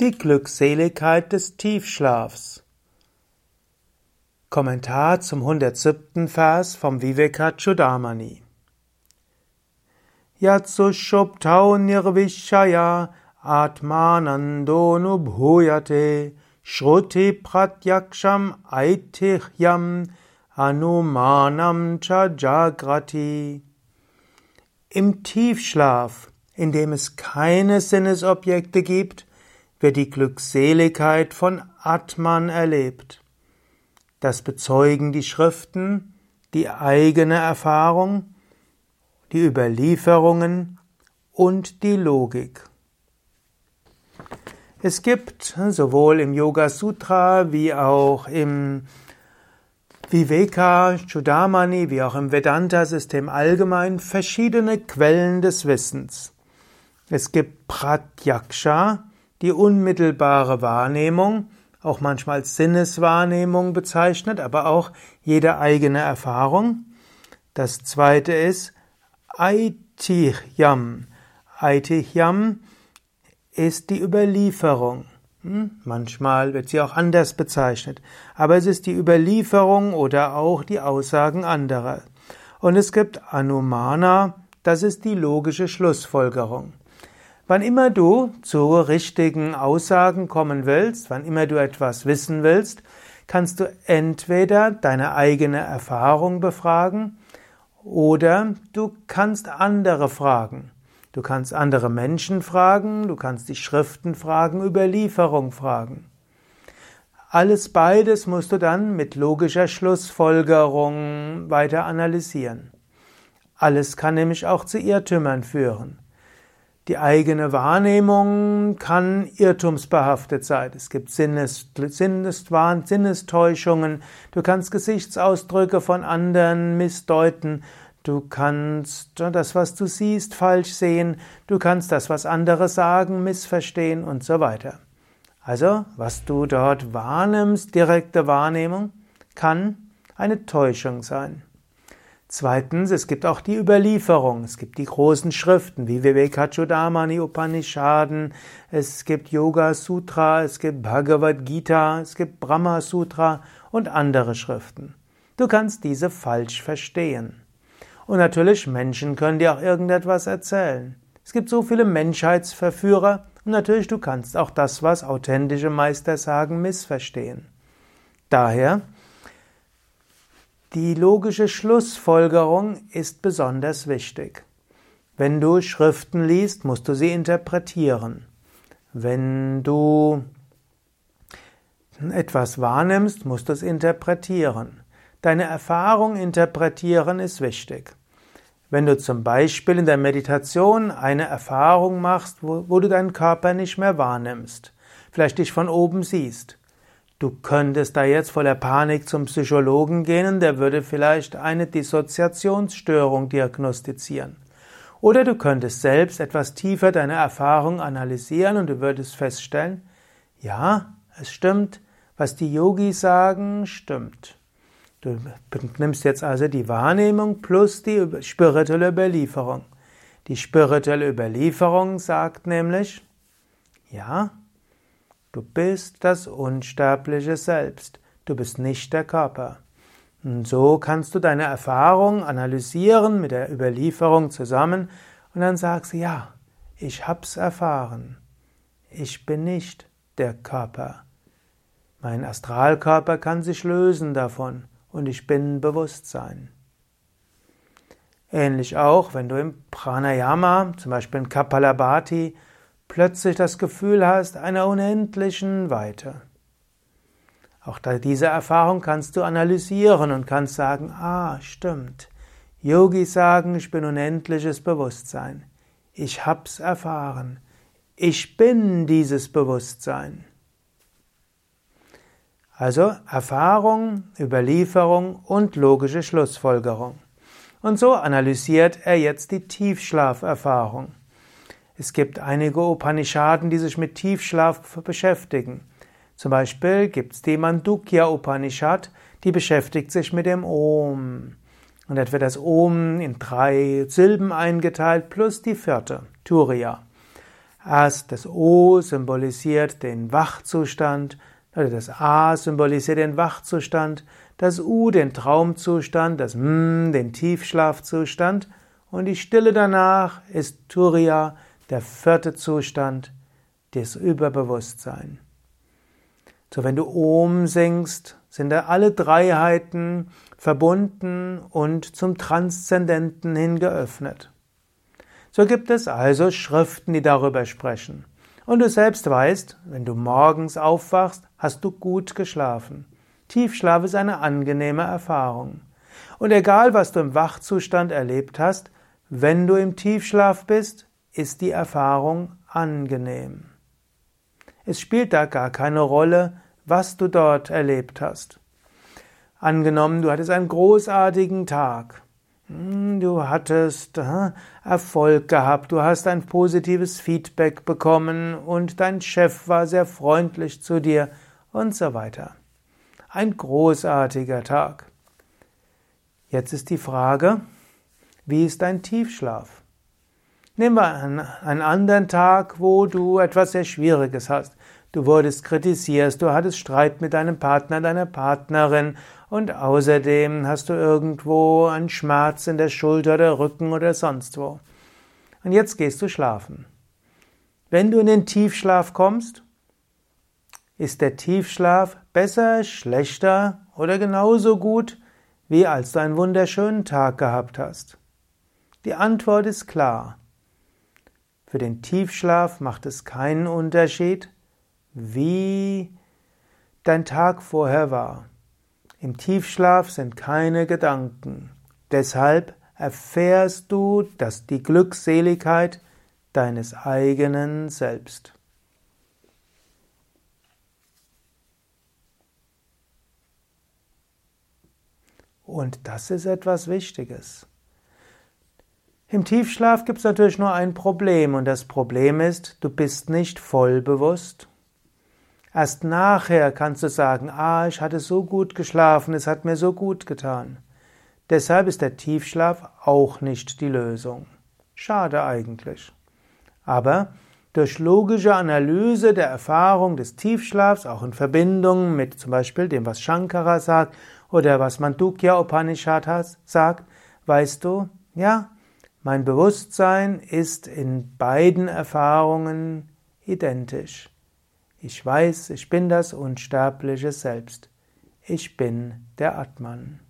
Die Glückseligkeit des Tiefschlafs. Kommentar zum 107. Vers vom Vivekachudamani. Yatsushuptau nirvishaya atmanando nubhuyate shruti pratyaksham aitichyam anumanam cha. Im Tiefschlaf, in dem es keine Sinnesobjekte gibt, wird die Glückseligkeit von Atman erlebt. Das bezeugen die Schriften, die eigene Erfahrung, die Überlieferungen und die Logik. Es gibt sowohl im Yoga Sutra wie auch im Viveka Chudamani wie auch im Vedanta-System allgemein verschiedene Quellen des Wissens. Es gibt Pratyaksha, die unmittelbare Wahrnehmung, auch manchmal als Sinneswahrnehmung bezeichnet, aber auch jede eigene Erfahrung. Das zweite ist Aitihyam. Aitihyam ist die Überlieferung. Hm? Manchmal wird sie auch anders bezeichnet, aber es ist die Überlieferung oder auch die Aussagen anderer. Und es gibt Anumana, das ist die logische Schlussfolgerung. Wann immer du zu richtigen Aussagen kommen willst, wann immer du etwas wissen willst, kannst du entweder deine eigene Erfahrung befragen oder du kannst andere fragen. Du kannst andere Menschen fragen, du kannst die Schriften fragen, Überlieferung fragen. Alles beides musst du dann mit logischer Schlussfolgerung weiter analysieren. Alles kann nämlich auch zu Irrtümern führen. Die eigene Wahrnehmung kann irrtumsbehaftet sein. Es gibt Sinnes, Sinneswahn, Sinnestäuschungen. Du kannst Gesichtsausdrücke von anderen missdeuten. Du kannst das, was du siehst, falsch sehen. Du kannst das, was andere sagen, missverstehen und so weiter. Also, was du dort wahrnimmst, direkte Wahrnehmung, kann eine Täuschung sein. Zweitens, es gibt auch die Überlieferung. Es gibt die großen Schriften wie Vivekachudamani Upanishaden, es gibt Yoga Sutra, es gibt Bhagavad Gita, es gibt Brahma Sutra und andere Schriften. Du kannst diese falsch verstehen. Und natürlich, Menschen können dir auch irgendetwas erzählen. Es gibt so viele Menschheitsverführer und natürlich, du kannst auch das, was authentische Meister sagen, missverstehen. Daher, die logische Schlussfolgerung ist besonders wichtig. Wenn du Schriften liest, musst du sie interpretieren. Wenn du etwas wahrnimmst, musst du es interpretieren. Deine Erfahrung interpretieren ist wichtig. Wenn du zum Beispiel in der Meditation eine Erfahrung machst, wo, wo, du deinen Körper nicht mehr wahrnimmst, vielleicht dich von oben siehst, Du könntest da jetzt voller Panik zum Psychologen gehen, der würde vielleicht eine Dissoziationsstörung diagnostizieren. Oder du könntest selbst etwas tiefer deine Erfahrung analysieren und du würdest feststellen, ja, es stimmt, was die Yogis sagen, stimmt. Du nimmst jetzt also die Wahrnehmung plus die spirituelle Überlieferung. Die spirituelle Überlieferung sagt nämlich, ja, Du bist das unsterbliche Selbst. Du bist nicht der Körper. Und so kannst du deine Erfahrung analysieren mit der Überlieferung zusammen und dann sagst du, ja, ich hab's erfahren. Ich bin nicht der Körper. Mein Astralkörper kann sich lösen davon und ich bin Bewusstsein. Ähnlich auch, wenn du im Pranayama, zum Beispiel in Kapalabhati, plötzlich das Gefühl hast einer unendlichen Weite. Auch diese Erfahrung kannst du analysieren und kannst sagen, ah, stimmt. Yogis sagen, ich bin unendliches Bewusstsein. Ich hab's erfahren. Ich bin dieses Bewusstsein. Also Erfahrung, Überlieferung und logische Schlussfolgerung. Und so analysiert er jetzt die Tiefschlaferfahrung. Es gibt einige Upanishaden, die sich mit Tiefschlaf beschäftigen. Zum Beispiel gibt es die Mandukya Upanishad, die beschäftigt sich mit dem Om. Und dort wird das Om in drei Silben eingeteilt plus die vierte, Turiya. Erst das O symbolisiert den Wachzustand, oder das A symbolisiert den Wachzustand, das U den Traumzustand, das M den Tiefschlafzustand und die Stille danach ist Turiya, der vierte Zustand, das Überbewusstsein. So, wenn du Om singst, sind da alle Dreiheiten verbunden und zum Transzendenten hin geöffnet. So gibt es also Schriften, die darüber sprechen. Und du selbst weißt, wenn du morgens aufwachst, hast du gut geschlafen. Tiefschlaf ist eine angenehme Erfahrung. Und egal, was du im Wachzustand erlebt hast, wenn du im Tiefschlaf bist, ist die Erfahrung angenehm. Es spielt da gar keine Rolle, was du dort erlebt hast. Angenommen, du hattest einen großartigen Tag. Hm, du hattest äh, Erfolg gehabt, du hast ein positives Feedback bekommen und dein Chef war sehr freundlich zu dir und so weiter. Ein großartiger Tag. Jetzt ist die Frage, wie ist dein Tiefschlaf? Nehmen wir einen, einen anderen Tag, wo du etwas sehr Schwieriges hast. Du wurdest kritisiert, du hattest Streit mit deinem Partner, deiner Partnerin und außerdem hast du irgendwo einen Schmerz in der Schulter oder Rücken oder sonst wo. Und jetzt gehst du schlafen. Wenn du in den Tiefschlaf kommst, ist der Tiefschlaf besser, schlechter oder genauso gut, wie als du einen wunderschönen Tag gehabt hast? Die Antwort ist klar. Für den Tiefschlaf macht es keinen Unterschied, wie dein Tag vorher war. Im Tiefschlaf sind keine Gedanken. Deshalb erfährst du, dass die Glückseligkeit deines eigenen Selbst. Und das ist etwas Wichtiges. Im Tiefschlaf gibt es natürlich nur ein Problem und das Problem ist, du bist nicht voll bewusst. Erst nachher kannst du sagen, ah, ich hatte so gut geschlafen, es hat mir so gut getan. Deshalb ist der Tiefschlaf auch nicht die Lösung. Schade eigentlich. Aber durch logische Analyse der Erfahrung des Tiefschlafs, auch in Verbindung mit zum Beispiel dem, was Shankara sagt oder was Mandukya Upanishad sagt, weißt du, ja, mein Bewusstsein ist in beiden Erfahrungen identisch. Ich weiß, ich bin das unsterbliche Selbst. Ich bin der Atman.